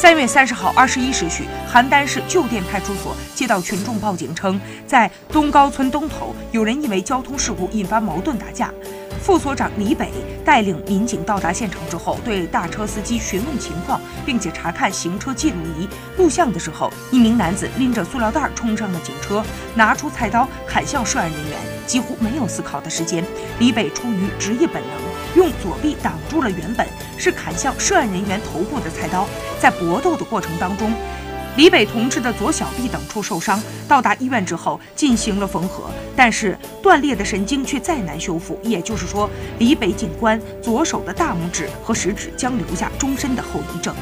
三月三十号二十一时许，邯郸市旧店派出所接到群众报警称，在东高村东头有人因为交通事故引发矛盾打架。副所长李北带领民警到达现场之后，对大车司机询问情况，并且查看行车记录仪录像的时候，一名男子拎着塑料袋冲上了警车，拿出菜刀砍向涉案人员，几乎没有思考的时间。李北出于职业本能，用左臂挡住了原本是砍向涉案人员头部的菜刀。在搏斗的过程当中，李北同志的左小臂等处受伤，到达医院之后进行了缝合，但是断裂的神经却再难修复。也就是说，李北警官左手的大拇指和食指将留下终身的后遗症。